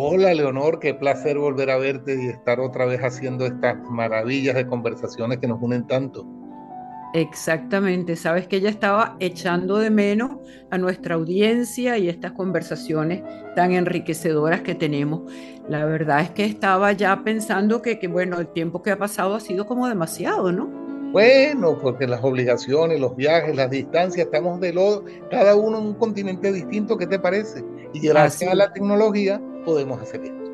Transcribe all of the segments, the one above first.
Hola Leonor, qué placer volver a verte y estar otra vez haciendo estas maravillas de conversaciones que nos unen tanto. Exactamente, sabes que ella estaba echando de menos a nuestra audiencia y estas conversaciones tan enriquecedoras que tenemos. La verdad es que estaba ya pensando que, que, bueno, el tiempo que ha pasado ha sido como demasiado, ¿no? Bueno, porque las obligaciones, los viajes, las distancias, estamos de lo, cada uno en un continente distinto, ¿qué te parece? Y gracias a la tecnología podemos hacer esto.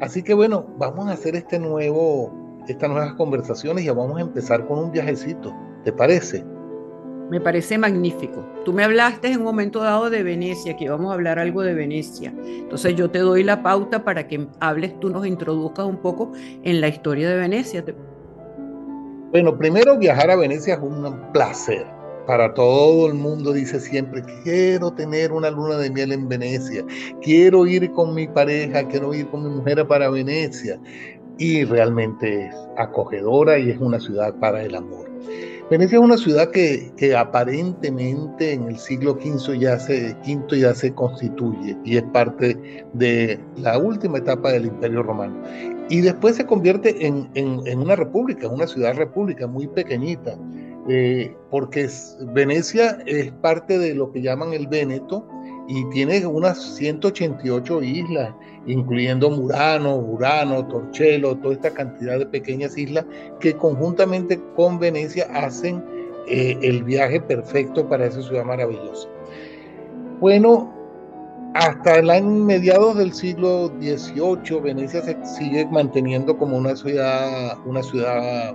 Así que bueno, vamos a hacer este nuevo, estas nuevas conversaciones y vamos a empezar con un viajecito. ¿Te parece? Me parece magnífico. Tú me hablaste en un momento dado de Venecia, que íbamos a hablar algo de Venecia. Entonces yo te doy la pauta para que hables, tú nos introduzcas un poco en la historia de Venecia. Bueno, primero viajar a Venecia es un placer para todo el mundo dice siempre, quiero tener una luna de miel en Venecia, quiero ir con mi pareja, quiero ir con mi mujer para Venecia. Y realmente es acogedora y es una ciudad para el amor. Venecia es una ciudad que, aparentemente en el siglo V ya, se, ya se constituye y es parte de la última etapa del Imperio Romano. Y después se convierte en, en una república, una ciudad república muy pequeñita, eh, porque Venecia es parte de lo que llaman el Véneto y tiene unas 188 islas, incluyendo Murano, Urano, Torcello, toda esta cantidad de pequeñas islas que conjuntamente con Venecia hacen eh, el viaje perfecto para esa ciudad maravillosa. Bueno, hasta el año mediados del siglo XVIII, Venecia se sigue manteniendo como una ciudad, una ciudad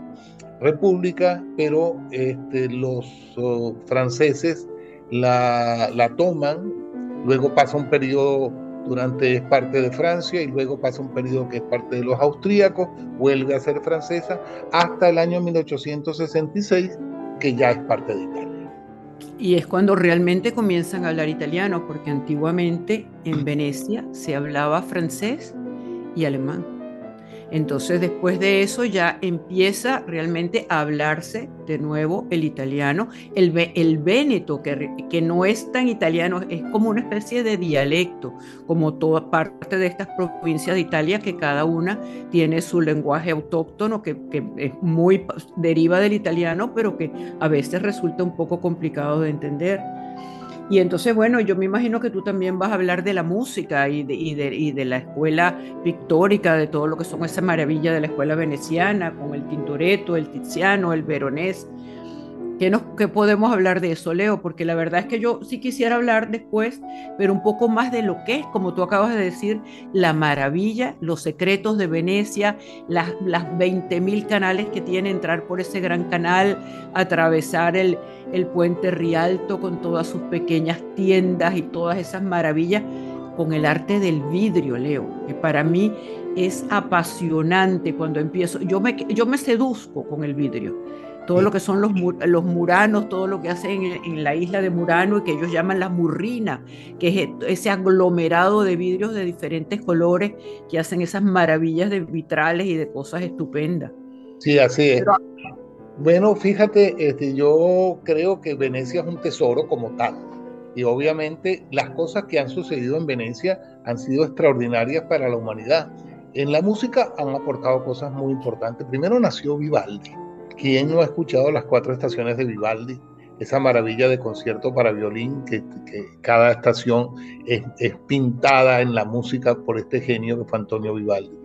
república, pero este, los oh, franceses la, la, toman, luego pasa un periodo durante es parte de Francia y luego pasa un periodo que es parte de los austríacos, vuelve a ser francesa hasta el año 1866 que ya es parte de Italia. Y es cuando realmente comienzan a hablar italiano, porque antiguamente en Venecia se hablaba francés y alemán. Entonces después de eso ya empieza realmente a hablarse de nuevo el italiano, el, el véneto, que, que no es tan italiano, es como una especie de dialecto, como toda parte de estas provincias de Italia, que cada una tiene su lenguaje autóctono, que, que es muy deriva del italiano, pero que a veces resulta un poco complicado de entender. Y entonces, bueno, yo me imagino que tú también vas a hablar de la música y de, y de, y de la escuela pictórica, de todo lo que son esa maravilla de la escuela veneciana, con el Tintoretto, el Tiziano, el Veronés. ¿Qué, nos, ¿Qué podemos hablar de eso, Leo? Porque la verdad es que yo sí quisiera hablar después, pero un poco más de lo que es, como tú acabas de decir, la maravilla, los secretos de Venecia, las, las 20.000 canales que tiene entrar por ese gran canal, atravesar el, el puente Rialto con todas sus pequeñas tiendas y todas esas maravillas, con el arte del vidrio, Leo, que para mí es apasionante cuando empiezo, yo me, yo me seduzco con el vidrio todo lo que son los, los muranos, todo lo que hacen en, la isla de Murano y que ellos llaman la murrina, que es ese aglomerado de vidrios de diferentes colores que hacen esas maravillas de vitrales y de cosas estupendas. Sí, así es. bueno, fíjate, este, yo creo que Venecia es un tesoro como tal. Y obviamente las cosas que han sucedido en Venecia han sido extraordinarias para la humanidad. En la música han aportado cosas muy importantes. Primero nació Vivaldi ¿Quién no ha escuchado las cuatro estaciones de Vivaldi? Esa maravilla de concierto para violín, que, cada estación es, pintada en la música por este genio que fue Antonio Vivaldi.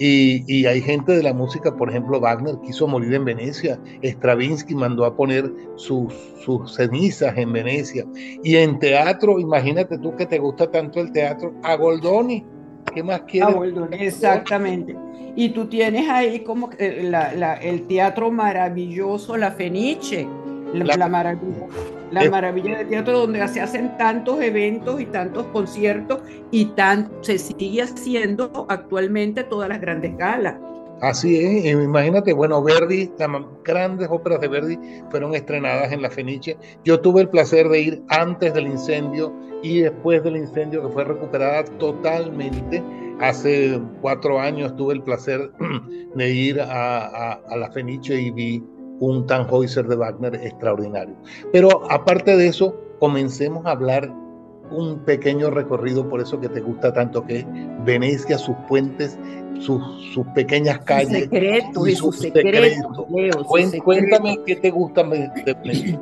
Y, hay gente de la música, por ejemplo, Wagner quiso morir en Venecia, Stravinsky mandó a poner sus, sus cenizas en Venecia. Y en teatro, imagínate tú que te gusta tanto el teatro, a Goldoni, ¿qué más quieres? A Goldoni, exactamente. Y tú tienes ahí como el teatro maravilloso, la Fenice, la, maravilla, la maravilla del teatro donde se hacen tantos eventos y tantos conciertos y tan, se sigue haciendo actualmente todas las grandes galas. Así es, imagínate, bueno, Verdi, las grandes óperas de Verdi fueron estrenadas en la Fenice. Yo tuve el placer de ir antes del incendio y después del incendio que fue recuperada totalmente Hace cuatro años tuve el placer de ir a, la Fenice y vi un Tannhäuser de Wagner extraordinario. Pero aparte de eso, comencemos a hablar un pequeño recorrido por eso que te gusta tanto, que es Venecia, sus puentes, sus, sus pequeñas calles. Sus secretos y, sus, secretos. Cuéntame qué te gusta de Venecia.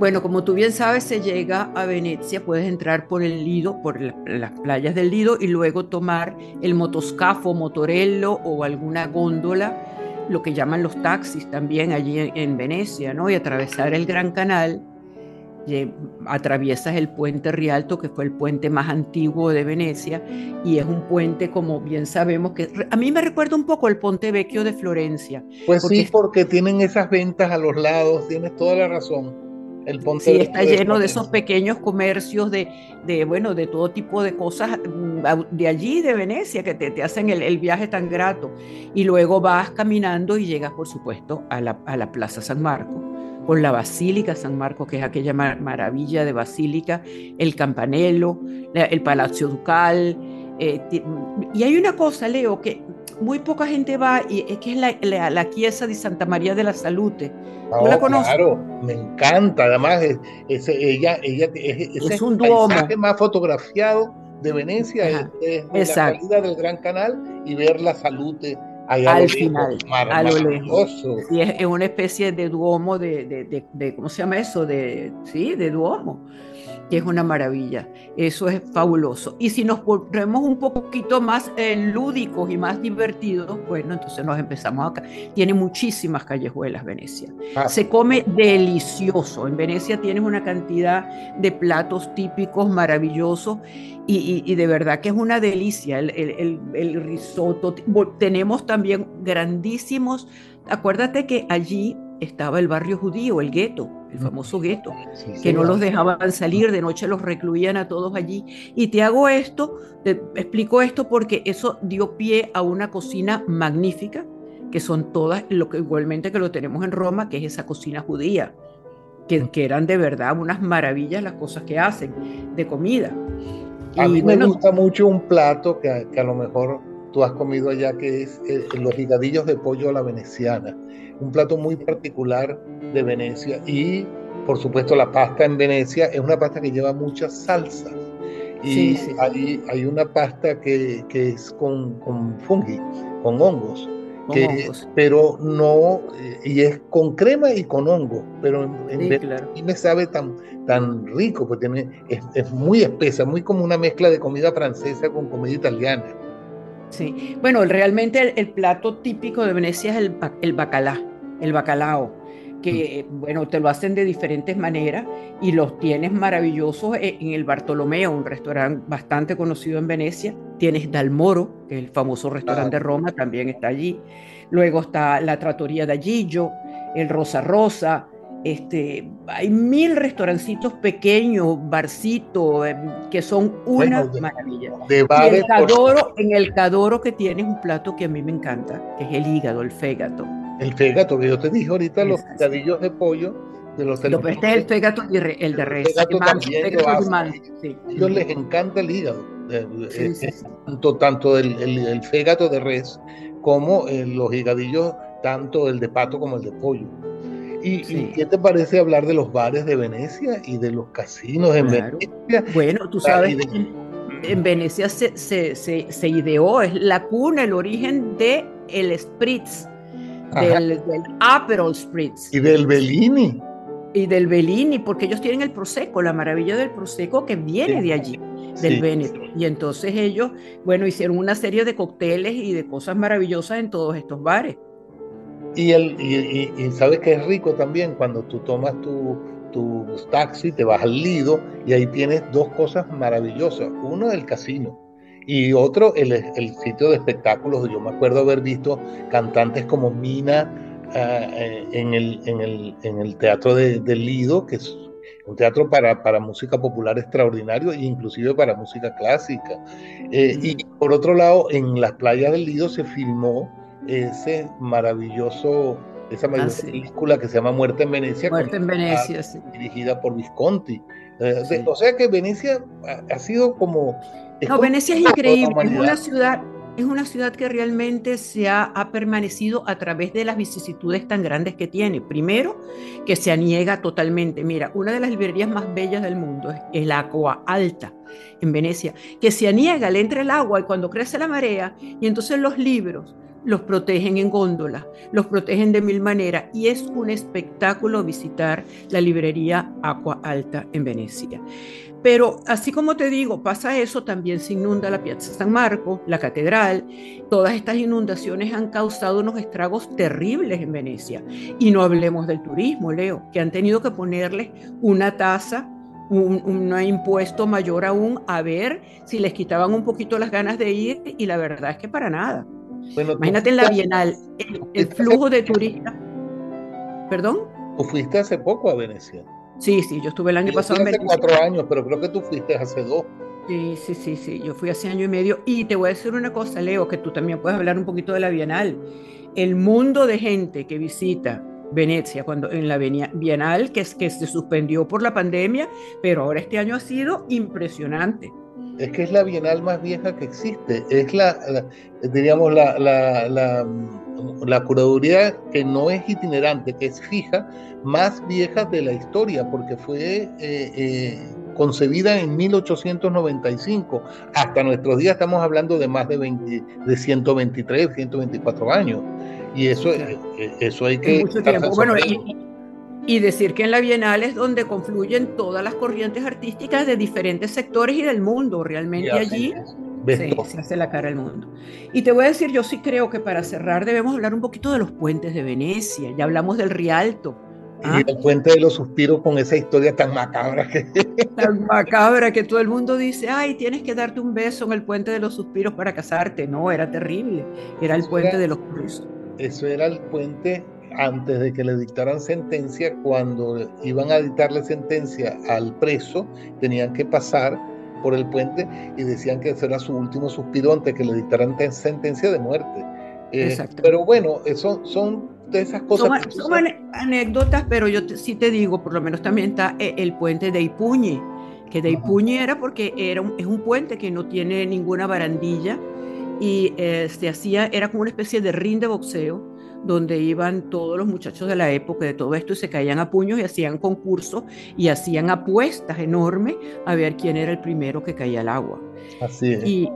Bueno, como tú bien sabes, se llega a Venecia, puedes entrar por el Lido, por las playas del Lido y luego tomar el motoscafo, motorello o alguna góndola, lo que llaman los taxis también allí en, Venecia, ¿no? Y atravesar el Gran Canal. Atraviesas el puente Rialto, que fue el puente más antiguo de Venecia, y es un puente, como bien sabemos, que a mí me recuerda un poco el Ponte Vecchio de Florencia. Pues sí, porque tienen esas ventas a los lados, tienes toda la razón. El sí, está lleno de esos pequeños comercios de, de, bueno, de todo tipo de cosas mm, de allí, de Venecia, que te, te hacen el, el, viaje tan grato. Y luego vas caminando y llegas, por supuesto, a la, a la Plaza San Marco, con la Basílica San Marco, que es aquella maravilla de basílica, el campanelo, el Palacio Ducal. Eh, y hay una cosa, Leo, que muy poca gente va y es que es la, la, la Chiesa de Santa María de la Salute. ¿Tú la oh, conoces? Claro, me encanta. Además, es, ella, ella es, es un duomo. paisaje más fotografiado de Venecia, es, la salida del Gran Canal y ver la Salute allá al final, a lo lejos. Sí, es, una especie de duomo de, de, de, de, ¿cómo se llama eso? De, sí, de duomo que es una maravilla. Eso es fabuloso. Y si nos ponemos un poquito más eh, lúdicos y más divertidos, bueno, entonces nos empezamos acá. Tiene muchísimas callejuelas Venecia. Ah. Se come delicioso. En Venecia tienes una cantidad de platos típicos maravillosos y, de verdad que es una delicia el, el, el risotto. Tenemos también grandísimos. Acuérdate que allí estaba el barrio judío, el gueto, el famoso gueto, que no los dejaban salir, de noche los recluían a todos allí. Y te hago esto, te explico esto porque eso dio pie a una cocina magnífica, que son todas, lo que igualmente que lo tenemos en Roma, que es esa cocina judía, que, que eran de verdad unas maravillas las cosas que hacen de comida. A mí me gusta mucho un plato que, que a lo mejor tú has comido allá, que es eh, los higadillos de pollo a la veneciana un plato muy particular de Venecia. Y por supuesto la pasta en Venecia es una pasta que lleva muchas salsas. Y Hay, hay, una pasta que, que es con, con, fungi, con hongos, que, pero no, eh, y es con crema y con hongo, pero en, Venecia me sabe tan, tan rico, porque tiene, es, es, muy espesa, muy como una mezcla de comida francesa con comida italiana. Sí, bueno, realmente el, plato típico de Venecia es el, el bacalá el bacalao, que bueno, te lo hacen de diferentes maneras y los tienes maravillosos e, en el Bartolomeo, un restaurante bastante conocido en Venecia. Tienes Dalmoro, que es el famoso restaurante de Roma, también está allí. Luego está la Trattoria de Gillo, el Rosa Rosa. Este, hay mil restaurancitos pequeños, barcitos, em, que son una maravilla. De el Cadoro, En el Cadoro que tienes un plato que a mí me encanta, que es el hígado, el fégato el fegato que yo te dije ahorita, los picadillos de pollo de los Lo, este es el fegato y el de res. El también ellos les encanta el hígado, eh, tanto, tanto el, el, fegato de res como eh, los higadillos, tanto el de pato como el de pollo. ¿Y, qué te parece hablar de los bares de Venecia y de los casinos en Venecia? Bueno, tú sabes, en Venecia se, se, se, se, ideó, es la cuna, el origen de el spritz, del, del Spritz. Y del Bellini. Y del Bellini, porque ellos tienen el Prosecco, la maravilla del Prosecco que viene de allí, del Veneto. Y entonces ellos, bueno, hicieron una serie de cócteles y de cosas maravillosas en todos estos bares. Y, el, y, sabes que es rico también cuando tú tomas tu, tu taxi, te vas al Lido y ahí tienes dos cosas maravillosas. Uno, el casino y otro, el, el, sitio de espectáculos. Yo me acuerdo haber visto cantantes como Mina ah, eh, en, el, en, el, en, el, Teatro de, Lido, que es un teatro para, para, música popular extraordinario e inclusive para música clásica. Eh, y por otro lado, en las playas del Lido se filmó ese maravilloso esa ah, película que se llama Muerte en Venecia. Muerte en Venecia, Dirigida por Visconti. Eh, o sea que Venecia ha, sido como no, Venecia es increíble, es una ciudad es una ciudad que realmente se ha, ha, permanecido a través de las vicisitudes tan grandes que tiene. Primero, que se aniega totalmente. Mira, una de las librerías más bellas del mundo es el Aqua Alta en Venecia, que se aniega, le entra el agua y cuando crece la marea, y entonces los libros los protegen en góndola, los protegen de mil maneras y es un espectáculo visitar la librería Aqua Alta en Venecia. Pero así como te digo, pasa eso, también se inunda la Piazza San Marco, la catedral. Todas estas inundaciones han causado unos estragos terribles en Venecia. Y no hablemos del turismo, Leo, que han tenido que ponerle una tasa, un impuesto mayor aún, a ver si les quitaban un poquito las ganas de ir. Y la verdad es que para nada. Imagínate en la Bienal, el, flujo de turistas. ¿Perdón? ¿Tú fuiste hace poco a Venecia? Sí, sí, yo estuve el año pasado en Hace cuatro años, pero creo que tú fuiste hace dos. Sí, sí, sí, sí, yo fui hace año y medio. Y te voy a decir una cosa, Leo, que tú también puedes hablar un poquito de la Bienal. El mundo de gente que visita Venecia, cuando en la Bienal, que, que se suspendió por la pandemia, pero ahora este año ha sido impresionante es que es la bienal más vieja que existe. Es la, diríamos, la, la, la, curaduría que no es itinerante, que es fija, más vieja de la historia, porque fue eh, eh, concebida en 1895. Hasta nuestros días estamos hablando de más de, 20, de 123, 124 años. Y eso, eh, eso hay que... Mucho tiempo. Bueno, y decir que en la Bienal es donde confluyen todas las corrientes artísticas de diferentes sectores y del mundo. Realmente allí se, hace la cara al mundo. Y te voy a decir, yo sí creo que para cerrar debemos hablar un poquito de los puentes de Venecia. Ya hablamos del Rialto. Y ¿ah? el puente de los suspiros con esa historia tan macabra que... Tan macabra que todo el mundo dice, ay, tienes que darte un beso en el puente de los suspiros para casarte. No, era terrible. Era el puente de los suspiros. Eso era el puente antes de que le dictaran sentencia, cuando iban a dictarle sentencia al preso, tenían que pasar por el puente y decían que ese era su último suspiro antes que le dictaran sentencia de muerte. Eh, pero bueno, eso son de esas cosas. Son, anécdotas, pero yo sí te digo, por lo menos también está eh, el puente de Ipuñi, que de Ipuñi era porque era es un puente que no tiene ninguna barandilla y eh, se hacía, era como una especie de ring de boxeo donde iban todos los muchachos de la época de todo esto y se caían a puños y hacían concursos y hacían apuestas enormes a ver quién era el primero que caía al agua. Así es. Y,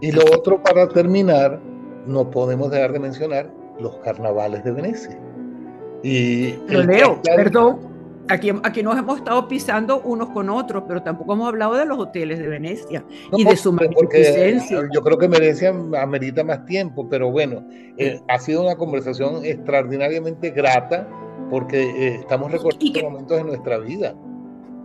y lo otro para terminar, no podemos dejar de mencionar los carnavales de Venecia. Y Pero Leo, perdón, Aquí, aquí nos hemos estado pisando unos con otros, pero tampoco hemos hablado de los hoteles de Venecia y de su magnificencia. Yo creo que Venecia amerita más tiempo, pero bueno, eh, ha sido una conversación extraordinariamente grata porque eh, estamos recordando momentos de nuestra vida.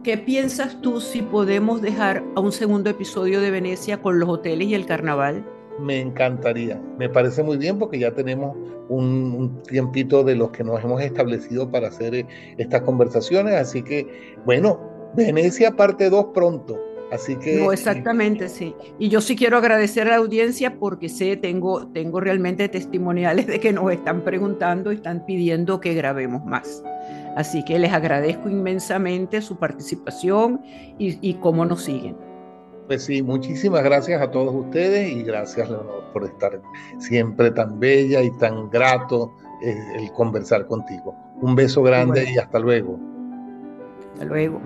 ¿Qué piensas tú si podemos dejar a un segundo episodio de Venecia con los hoteles y el carnaval? Me encantaría. Me parece muy bien porque ya tenemos un, tiempito de los que nos hemos establecido para hacer eh, estas conversaciones. Así que, bueno, Venecia parte 2 pronto. Así que... No, exactamente, sí. Y yo sí quiero agradecer a la audiencia porque sé, tengo, tengo realmente testimoniales de que nos están preguntando están pidiendo que grabemos más. Así que les agradezco inmensamente su participación y cómo nos siguen. Pues sí, muchísimas gracias a todos ustedes y gracias Leonor por estar siempre tan bella y tan grato eh, el conversar contigo. Un beso grande y hasta luego. Hasta luego.